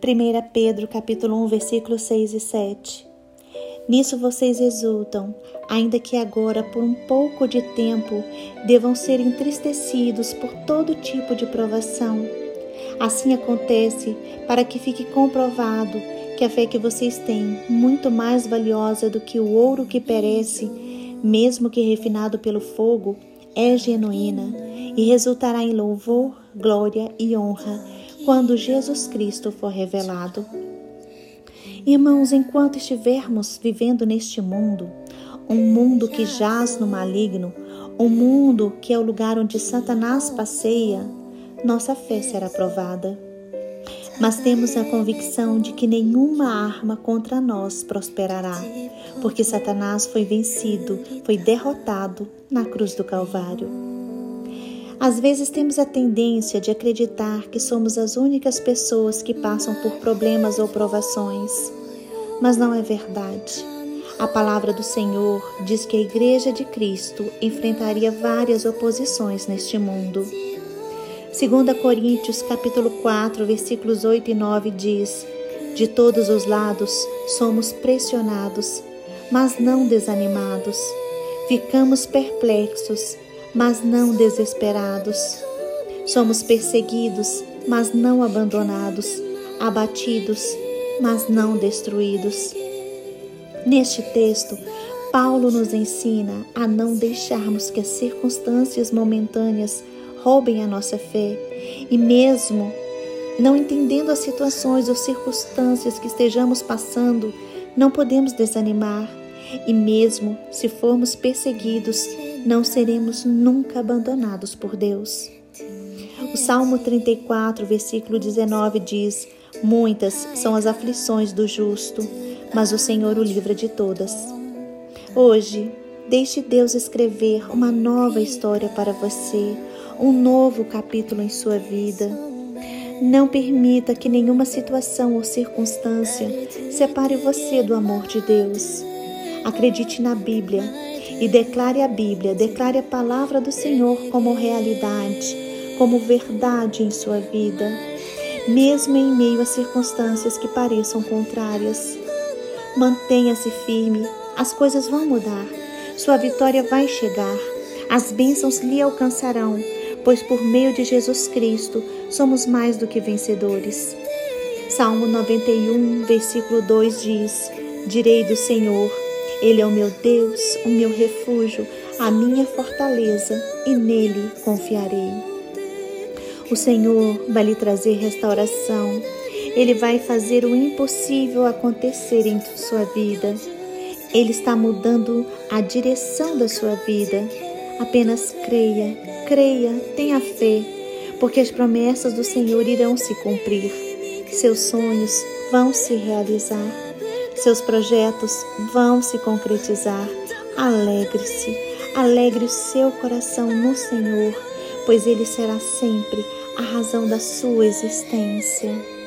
1 Pedro capítulo 1, versículos 6 e 7. Nisso vocês exultam, ainda que agora, por um pouco de tempo, devam ser entristecidos por todo tipo de provação. Assim acontece para que fique comprovado que a fé que vocês têm, muito mais valiosa do que o ouro que perece, mesmo que refinado pelo fogo, é genuína e resultará em louvor, glória e honra quando Jesus Cristo for revelado. Irmãos, enquanto estivermos vivendo neste mundo, um mundo que jaz no maligno, um mundo que é o lugar onde Satanás passeia, nossa fé será provada. Mas temos a convicção de que nenhuma arma contra nós prosperará, porque Satanás foi vencido, foi derrotado na cruz do Calvário. Às vezes temos a tendência de acreditar que somos as únicas pessoas que passam por problemas ou provações, mas não é verdade. A palavra do Senhor diz que a Igreja de Cristo enfrentaria várias oposições neste mundo. 2 Coríntios capítulo 4, versículos 8 e 9 diz: De todos os lados somos pressionados, mas não desanimados. Ficamos perplexos, mas não desesperados. Somos perseguidos, mas não abandonados, abatidos, mas não destruídos. Neste texto, Paulo nos ensina a não deixarmos que as circunstâncias momentâneas roubem a nossa fé e, mesmo não entendendo as situações ou circunstâncias que estejamos passando, não podemos desanimar e, mesmo se formos perseguidos, não seremos nunca abandonados por Deus. O Salmo 34, versículo 19 diz: Muitas são as aflições do justo, mas o Senhor o livra de todas. Hoje, deixe Deus escrever uma nova história para você, um novo capítulo em sua vida. Não permita que nenhuma situação ou circunstância separe você do amor de Deus. Acredite na Bíblia e declare a Bíblia, declare a palavra do Senhor como realidade, como verdade em sua vida, mesmo em meio a circunstâncias que pareçam contrárias. Mantenha-se firme, as coisas vão mudar, sua vitória vai chegar, as bênçãos lhe alcançarão, pois por meio de Jesus Cristo somos mais do que vencedores. Salmo 91, versículo 2 diz: Direi do Senhor, ele é o meu Deus, o meu refúgio, a minha fortaleza, e nele confiarei. O Senhor vai lhe trazer restauração. Ele vai fazer o impossível acontecer em sua vida. Ele está mudando a direção da sua vida. Apenas creia, creia, tenha fé, porque as promessas do Senhor irão se cumprir. Seus sonhos vão se realizar. Seus projetos vão se concretizar. Alegre-se, alegre o seu coração no Senhor, pois Ele será sempre a razão da sua existência.